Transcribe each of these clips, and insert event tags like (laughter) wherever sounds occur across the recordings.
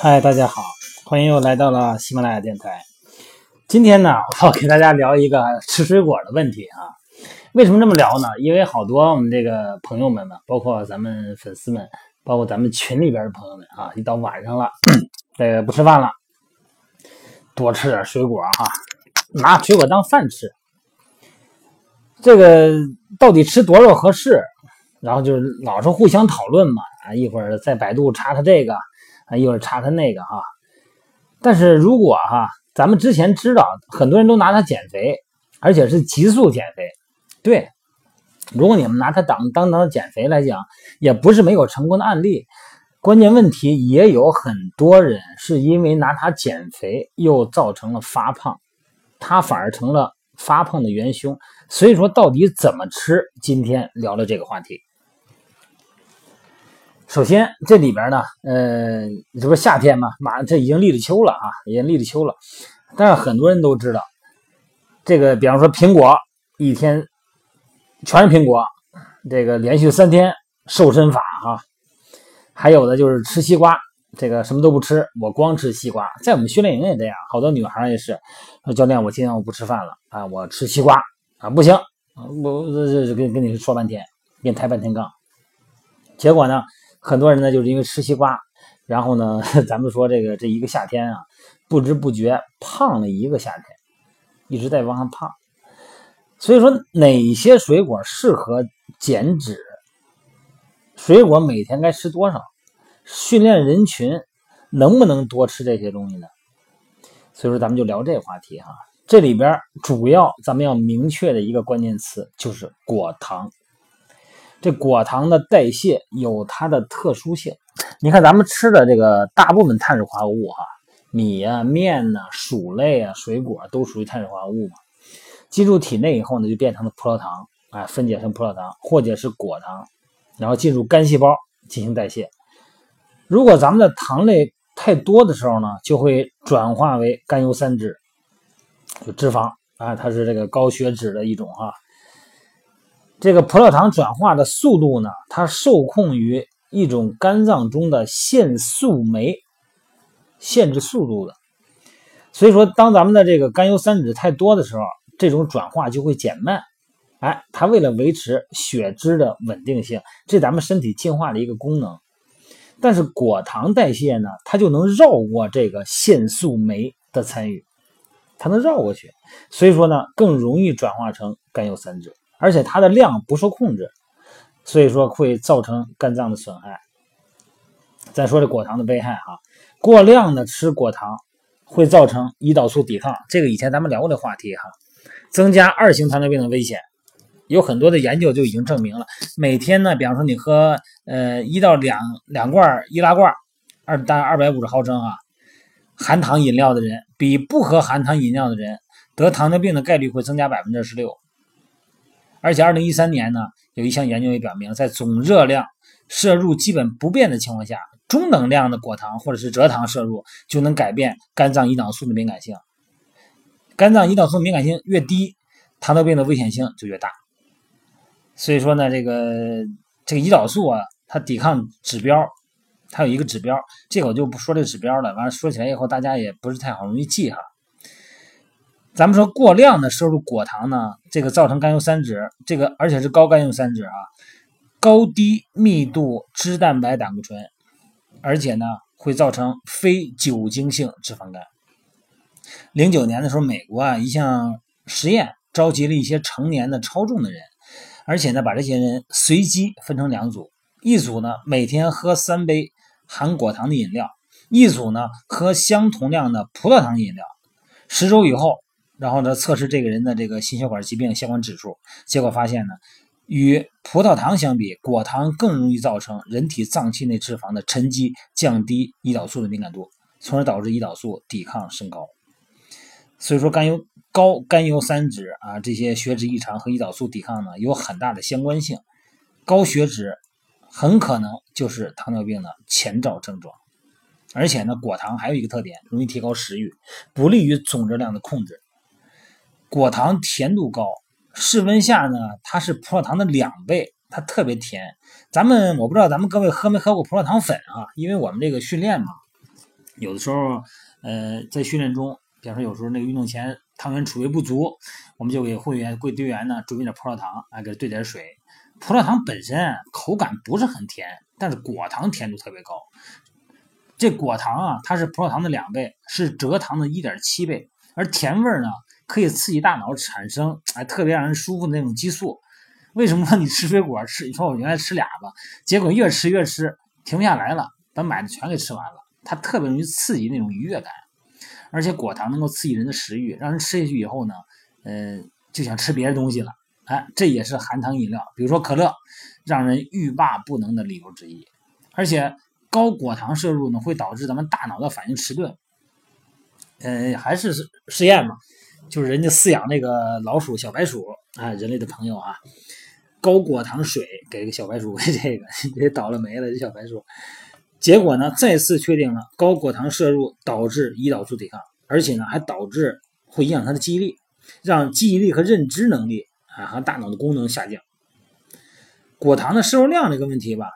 嗨，大家好，欢迎又来到了喜马拉雅电台。今天呢，(laughs) 我要给大家聊一个吃水果的问题啊。为什么这么聊呢？因为好多我们这个朋友们呢，包括咱们粉丝们，包括咱们群里边的朋友们啊，一到晚上了，(clears throat) 这个不吃饭了，多吃点水果哈，拿水果当饭吃。这个到底吃多少合适？然后就是老是互相讨论嘛啊，一会儿在百度查查这个。啊，一会儿查查那个哈，但是如果哈，咱们之前知道很多人都拿它减肥，而且是急速减肥，对，如果你们拿它当当当减肥来讲，也不是没有成功的案例。关键问题也有很多人是因为拿它减肥，又造成了发胖，它反而成了发胖的元凶。所以说，到底怎么吃？今天聊了这个话题。首先，这里边呢，呃，这不是夏天嘛，马上这已经立了秋了啊，已经立了秋了。但是很多人都知道，这个比方说苹果，一天全是苹果，这个连续三天瘦身法哈。还有的就是吃西瓜，这个什么都不吃，我光吃西瓜。在我们训练营也这样，好多女孩也是说教练，我今天我不吃饭了啊，我吃西瓜啊，不行，我这这跟跟你说半天，跟你抬半天杠，结果呢？很多人呢，就是因为吃西瓜，然后呢，(laughs) 咱们说这个这一个夏天啊，不知不觉胖了一个夏天，一直在往上胖。所以说，哪些水果适合减脂？水果每天该吃多少？训练人群能不能多吃这些东西呢？所以说，咱们就聊这个话题哈。这里边主要咱们要明确的一个关键词就是果糖。这果糖的代谢有它的特殊性，你看咱们吃的这个大部分碳水化合物哈，米啊、面呐、薯类啊、水果都属于碳水化合物嘛，进入体内以后呢，就变成了葡萄糖，哎，分解成葡萄糖或者是果糖，然后进入肝细胞进行代谢。如果咱们的糖类太多的时候呢，就会转化为甘油三酯，就脂肪啊，它是这个高血脂的一种哈。这个葡萄糖转化的速度呢，它受控于一种肝脏中的限速酶限制速度的。所以说，当咱们的这个甘油三酯太多的时候，这种转化就会减慢。哎，它为了维持血脂的稳定性，这咱们身体进化的一个功能。但是果糖代谢呢，它就能绕过这个限速酶的参与，它能绕过去，所以说呢，更容易转化成甘油三酯。而且它的量不受控制，所以说会造成肝脏的损害。再说这果糖的危害哈，过量的吃果糖会造成胰岛素抵抗，这个以前咱们聊过的话题哈，增加二型糖尿病的危险。有很多的研究就已经证明了，每天呢，比方说你喝呃一到两两罐易拉罐，二大二百五十毫升啊，含糖饮料的人，比不喝含糖饮料的人得糖尿病的概率会增加百分之十六。而且，二零一三年呢，有一项研究也表明，在总热量摄入基本不变的情况下，中等量的果糖或者是蔗糖摄入就能改变肝脏胰岛素的敏感性。肝脏胰岛素敏感性越低，糖尿病的危险性就越大。所以说呢，这个这个胰岛素啊，它抵抗指标，它有一个指标，这个我就不说这个指标了。完了说起来以后，大家也不是太好容易记哈。咱们说过量的摄入果糖呢，这个造成甘油三酯，这个而且是高甘油三酯啊，高低密度脂蛋白胆固醇，而且呢会造成非酒精性脂肪肝。零九年的时候，美国啊一项实验召集了一些成年的超重的人，而且呢把这些人随机分成两组，一组呢每天喝三杯含果糖的饮料，一组呢喝相同量的葡萄糖饮料，十周以后。然后呢，测试这个人的这个心血管疾病相关指数，结果发现呢，与葡萄糖相比，果糖更容易造成人体脏器内脂肪的沉积，降低胰岛素的敏感度，从而导致胰岛素抵抗升高。所以说，甘油高甘油三酯啊，这些血脂异常和胰岛素抵抗呢有很大的相关性。高血脂很可能就是糖尿病的前兆症状。而且呢，果糖还有一个特点，容易提高食欲，不利于总热量的控制。果糖甜度高，室温下呢，它是葡萄糖的两倍，它特别甜。咱们我不知道咱们各位喝没喝过葡萄糖粉啊？因为我们这个训练嘛，有的时候，呃，在训练中，比方说有时候那个运动前糖原储备不足，我们就给会员、贵队员呢准备点葡萄糖，啊，给兑点水。葡萄糖本身口感不是很甜，但是果糖甜度特别高。这果糖啊，它是葡萄糖的两倍，是蔗糖的一点七倍，而甜味呢，可以刺激大脑产生哎特别让人舒服的那种激素。为什么你吃水果吃？你说我原来吃俩吧，结果越吃越吃，停不下来了，把买的全给吃完了。它特别容易刺激那种愉悦感，而且果糖能够刺激人的食欲，让人吃下去以后呢，呃，就想吃别的东西了。哎，这也是含糖饮料，比如说可乐，让人欲罢不能的理由之一。而且高果糖摄入呢，会导致咱们大脑的反应迟钝。呃，还是实验嘛，就是人家饲养那个老鼠、小白鼠啊，人类的朋友啊，高果糖水给个小白鼠 (laughs) 喂这个，给倒了霉了，这小白鼠。结果呢，再次确定了高果糖摄入导致胰岛素抵抗，而且呢，还导致会影响他的记忆力，让记忆力和认知能力啊和大脑的功能下降。果糖的摄入量这个问题吧，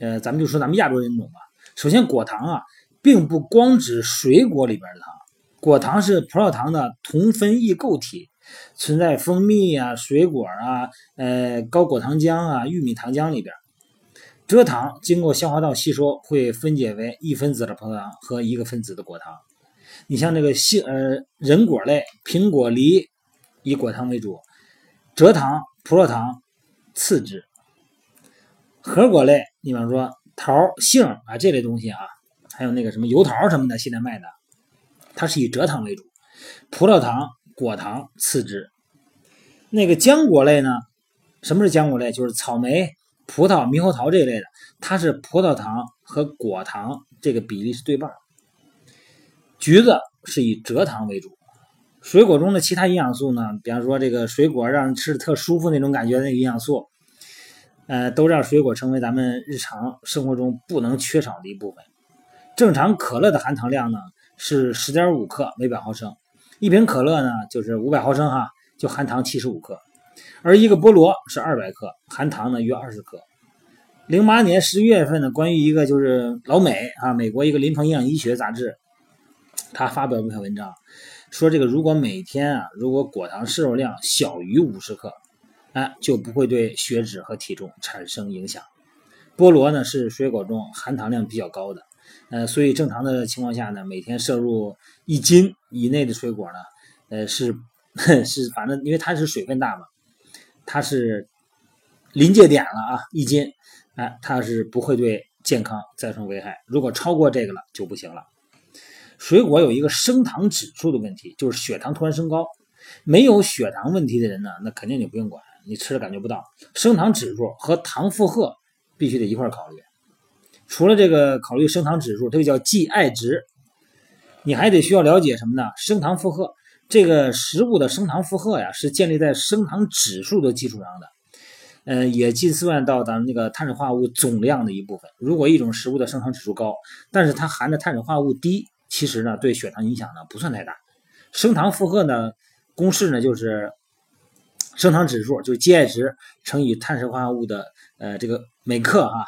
呃，咱们就说咱们亚洲人种吧。首先，果糖啊，并不光指水果里边的糖，果糖是葡萄糖的同分异构体，存在蜂蜜啊、水果啊、呃高果糖浆啊、玉米糖浆里边。蔗糖经过消化道吸收，会分解为一分子的葡萄糖和一个分子的果糖。你像这个杏呃仁果类，苹果、梨以果糖为主，蔗糖、葡萄糖次之。核果类，你比方说桃、杏啊这类东西啊，还有那个什么油桃什么的，现在卖的，它是以蔗糖为主，葡萄糖、果糖次之。那个浆果类呢？什么是浆果类？就是草莓。葡萄、猕猴桃这一类的，它是葡萄糖和果糖这个比例是对半。橘子是以蔗糖为主。水果中的其他营养素呢，比方说这个水果让人吃的特舒服那种感觉的营养素，呃，都让水果成为咱们日常生活中不能缺少的一部分。正常可乐的含糖量呢是十点五克每百毫升，一瓶可乐呢就是五百毫升哈，就含糖七十五克。而一个菠萝是二百克，含糖呢约二十克。零八年十一月份呢，关于一个就是老美啊，美国一个临床营养医学杂志，他发表一篇文章，说这个如果每天啊，如果果糖摄入量小于五十克，哎，就不会对血脂和体重产生影响。菠萝呢是水果中含糖量比较高的，呃，所以正常的情况下呢，每天摄入一斤以内的水果呢，呃，是 (laughs) 是反正因为它是水分大嘛。它是临界点了啊，一斤，哎，它是不会对健康造成危害。如果超过这个了就不行了。水果有一个升糖指数的问题，就是血糖突然升高。没有血糖问题的人呢，那肯定你不用管，你吃了感觉不到。升糖指数和糖负荷必须得一块考虑。除了这个考虑升糖指数，这个叫 GI 值，你还得需要了解什么呢？升糖负荷。这个食物的升糖负荷呀，是建立在升糖指数的基础上的，嗯，也计算到咱们那个碳水化合物总量的一部分。如果一种食物的升糖指数高，但是它含的碳水化合物低，其实呢，对血糖影响呢不算太大。升糖负荷呢，公式呢就是升糖指数，就是 GI 值乘以碳水化合物的呃这个每克哈，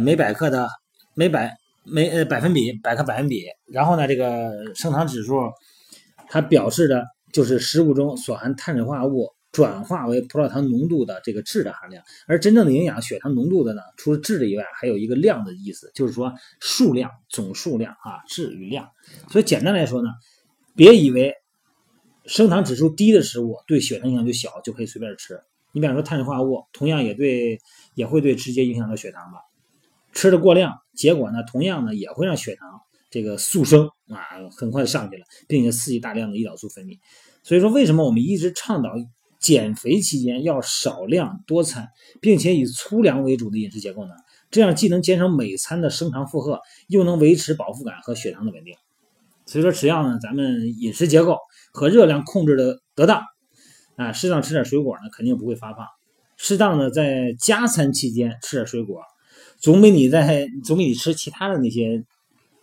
每百克的每百每呃百分比百克百分比，然后呢这个升糖指数。它表示的就是食物中所含碳水化合物转化为葡萄糖浓度的这个质的含量，而真正的营养血糖浓度的呢，除了质的以外，还有一个量的意思，就是说数量总数量啊，质与量。所以简单来说呢，别以为升糖指数低的食物对血糖影响就小，就可以随便吃。你比方说碳水化合物，同样也对也会对直接影响到血糖吧，吃的过量，结果呢，同样呢也会让血糖。这个速升啊，很快上去了，并且刺激大量的胰岛素分泌。所以说，为什么我们一直倡导减肥期间要少量多餐，并且以粗粮为主的饮食结构呢？这样既能减少每餐的升糖负荷，又能维持饱腹感和血糖的稳定。所以说，只要呢咱们饮食结构和热量控制的得当，啊，适当吃点水果呢，肯定不会发胖。适当的在加餐期间吃点水果，总比你在总比你吃其他的那些。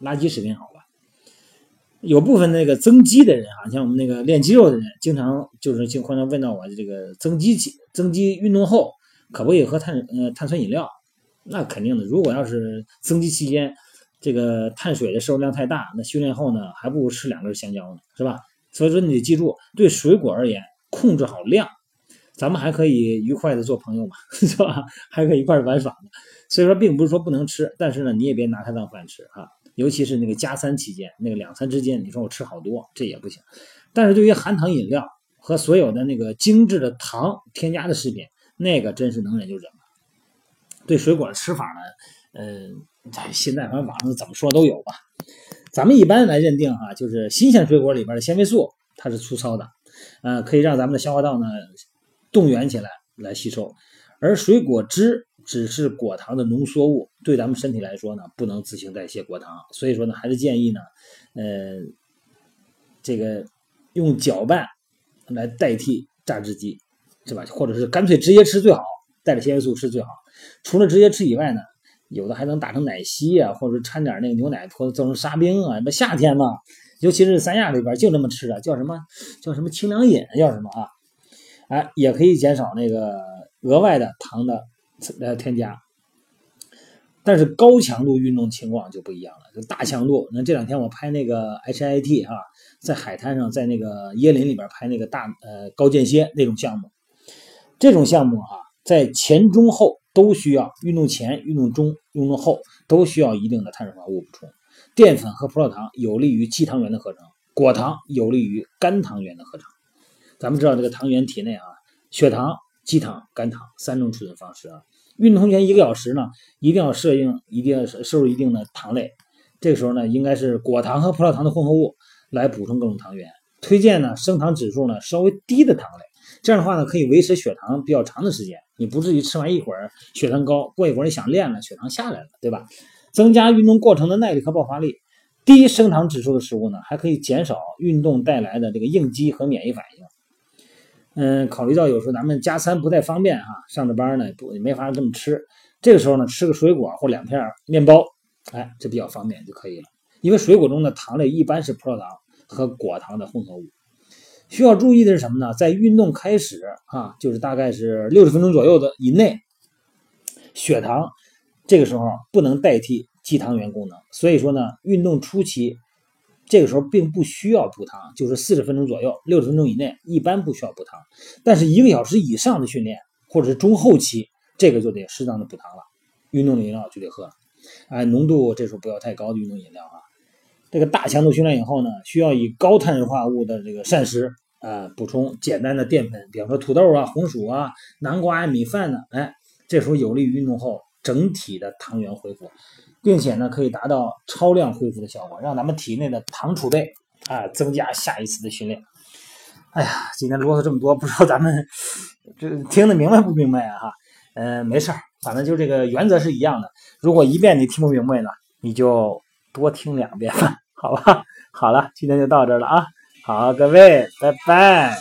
垃圾食品好吧，有部分那个增肌的人啊，像我们那个练肌肉的人，经常就是经常问到我这个增肌期、增肌运动后可不可以喝碳呃碳酸饮料？那肯定的，如果要是增肌期间这个碳水的摄入量太大，那训练后呢，还不如吃两根香蕉呢，是吧？所以说你得记住，对水果而言，控制好量，咱们还可以愉快的做朋友嘛，(laughs) 是吧？还可以一块玩耍呢。所以说，并不是说不能吃，但是呢，你也别拿它当饭吃啊。尤其是那个加餐期间，那个两餐之间，你说我吃好多，这也不行。但是对于含糖饮料和所有的那个精致的糖添加的食品，那个真是能忍就忍了。对水果的吃法呢，嗯，现在反正网上怎么说都有吧。咱们一般来认定哈，就是新鲜水果里边的纤维素它是粗糙的，呃，可以让咱们的消化道呢动员起来来吸收，而水果汁只是果糖的浓缩物，对咱们身体来说呢不能自行代谢果糖，所以说呢还是建议呢，呃，这个用搅拌来代替榨汁机，是吧？或者是干脆直接吃最好，带着纤维素吃最好。除了直接吃以外呢？有的还能打成奶昔啊，或者掺点那个牛奶做做成沙冰啊。那夏天嘛，尤其是三亚那边就这么吃的，叫什么叫什么清凉饮，叫什么啊？哎，也可以减少那个额外的糖的呃添加。但是高强度运动情况就不一样了，就大强度。那这两天我拍那个 HIT 啊，在海滩上，在那个椰林里边拍那个大呃高间歇那种项目，这种项目啊，在前中后。都需要运动前、运动中、运动后都需要一定的碳水化合物补充。淀粉和葡萄糖有利于肌糖原的合成，果糖有利于肝糖原的合成。咱们知道这个糖原体内啊，血糖、肌糖、肝糖三种储存方式啊。运动前一个小时呢，一定要摄应，一定要摄入一定的糖类。这个时候呢，应该是果糖和葡萄糖的混合物来补充各种糖原。推荐呢，升糖指数呢稍微低的糖类。这样的话呢，可以维持血糖比较长的时间，你不至于吃完一会儿血糖高，过一会儿你想练了，血糖下来了，对吧？增加运动过程的耐力和爆发力。低升糖指数的食物呢，还可以减少运动带来的这个应激和免疫反应。嗯，考虑到有时候咱们加餐不太方便哈，上着班呢不没法这么吃，这个时候呢，吃个水果或两片面包，哎，这比较方便就可以了。因为水果中的糖类一般是葡萄糖和果糖的混合物。需要注意的是什么呢？在运动开始啊，就是大概是六十分钟左右的以内，血糖这个时候不能代替肌糖原功能，所以说呢，运动初期这个时候并不需要补糖，就是四十分钟左右，六十分钟以内一般不需要补糖，但是一个小时以上的训练或者是中后期，这个就得适当的补糖了，运动饮料就得喝，哎，浓度这时候不要太高的运动饮料啊。这个大强度训练以后呢，需要以高碳水化合物的这个膳食啊补充简单的淀粉，比方说土豆啊、红薯啊、南瓜啊、米饭呢，哎，这时候有利于运动后整体的糖原恢复，并且呢，可以达到超量恢复的效果，让咱们体内的糖储备啊增加下一次的训练。哎呀，今天啰嗦这么多，不知道咱们这听得明白不明白啊？哈，嗯，没事儿，反正就这个原则是一样的。如果一遍你听不明白呢，你就多听两遍吧，好吧？好了，今天就到这了啊！好，各位，拜拜。